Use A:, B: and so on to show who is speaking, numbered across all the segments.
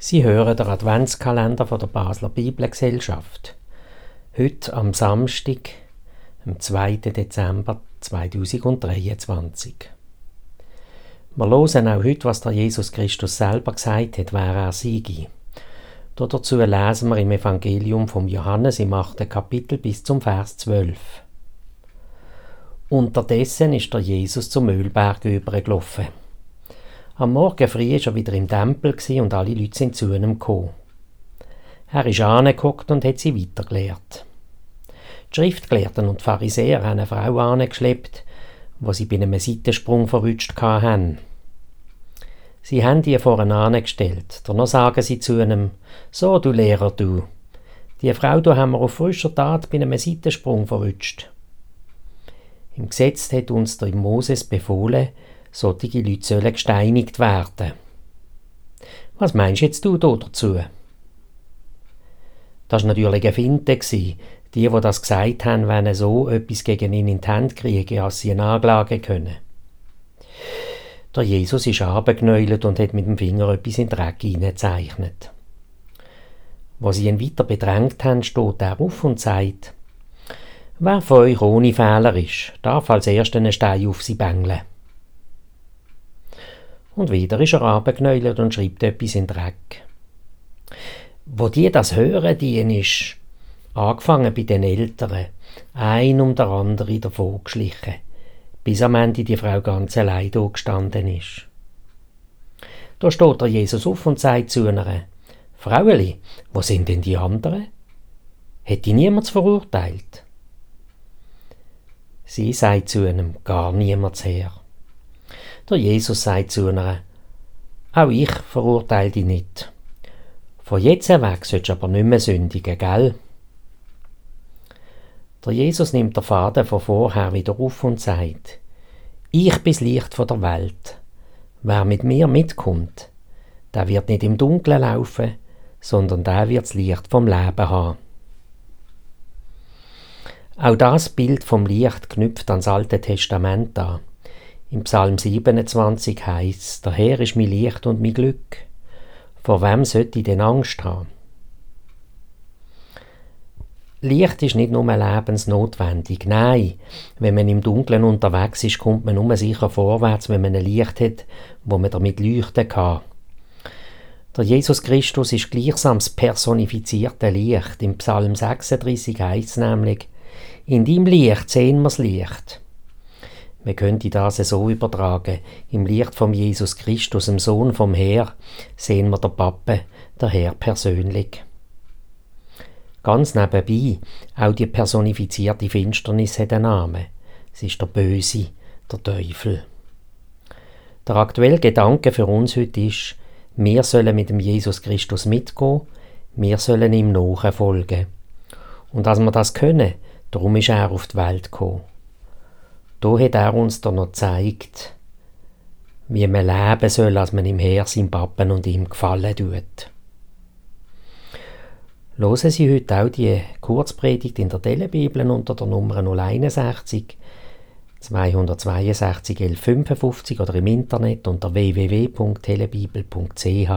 A: Sie hören den Adventskalender von der Basler Bibelgesellschaft. Heute am Samstag, am 2. Dezember 2023. Wir hören auch heute, was der Jesus Christus selber gesagt hat, wer er siege. Dazu lesen wir im Evangelium vom Johannes im 8. Kapitel bis zum Vers 12. Unterdessen ist der Jesus zum Ölberg übergelaufen. Am Morgen früh war er wieder im Tempel und alle Leute sind zu ihm gekommen. Er ist angeguckt und hat sie weitergelehrt. Die Schriftgelehrten und die Pharisäer haben eine Frau angeschleppt, wo sie bei einem Seitensprung verwünscht haben. Sie haben die vorne angestellt. Danach sagen sie zu einem, so du Lehrer, du. Die Frau da haben wir auf frischer Tat bei einem Seitensprung verwünscht. Im Gesetz hat uns der Moses befohlen, solche Leute sollen gesteinigt werden. Was meinst jetzt du da dazu? Das war natürlich eine Finte. Die, die das gesagt haben, wenn so etwas gegen ihn in die Hand kriegen, als sie eine Anklage können. Der Jesus ist abgeknäult und hat mit dem Finger etwas in den Dreck hineingezeichnet. Wo sie ihn weiter bedrängt haben, steht er auf und sagt, Wer von euch ohne Fehler ist, darf als Erster einen Stein auf sie bängeln. Und wieder ist er abgeknäult und schreibt etwas in Dreck. Wo die das hören, die ist angefangen bei den Eltern, ein um der andere davon geschlichen, bis am Ende die Frau ganz allein da gestanden ist. Da steht der Jesus auf und sagt zu einer, Fraueli, wo sind denn die anderen? Hätte niemand verurteilt? Sie sagt zu einem, gar niemand her. Der Jesus sagt zu einer, auch ich verurteile dich nicht. Von jetzt weg sollst du aber nicht mehr sündigen, gell? Der Jesus nimmt der Faden von vorher wieder auf und sagt, ich bin das Licht von der Welt. Wer mit mir mitkommt, der wird nicht im Dunkeln laufen, sondern der wird das Licht vom Leben haben. Auch das Bild vom Licht knüpft ans Alte Testament an. Im Psalm 27 heißt: Der Herr ist mein Licht und mein Glück. Vor wem sollte ich denn Angst haben? Licht ist nicht nur lebensnotwendig. Nein, wenn man im Dunkeln unterwegs ist, kommt man nur sicher vorwärts, wenn man ein Licht hat, wo man damit leuchten kann. Der Jesus Christus ist gleichsam das personifizierte Licht. Im Psalm 36 heißt es nämlich, in deinem Licht sehen wir das Licht. Man könnte das so übertragen. Im Licht von Jesus Christus, dem Sohn vom Herr, sehen wir der Pappe, der Herr persönlich. Ganz nebenbei, auch die personifizierte Finsternis hat einen Namen. Es ist der Böse, der Teufel. Der aktuelle Gedanke für uns heute ist, wir sollen mit dem Jesus Christus mitgehen, wir sollen ihm nachfolgen. Und dass wir das können, darum ist er auf die Welt gekommen. Da hat er uns dann noch gezeigt, wie man leben soll, als man im Herr seinem Pappen und ihm gefallen tut. Hören Sie heute auch die Kurzpredigt in der Telebibel unter der Nummer 061 262 1155 oder im Internet unter www.telebibel.ch.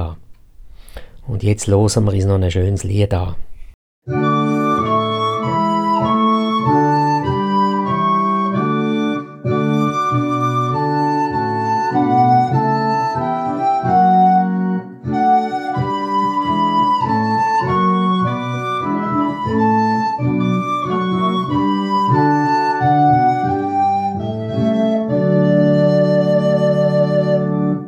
A: Und jetzt hören wir uns noch ein schönes Lied an.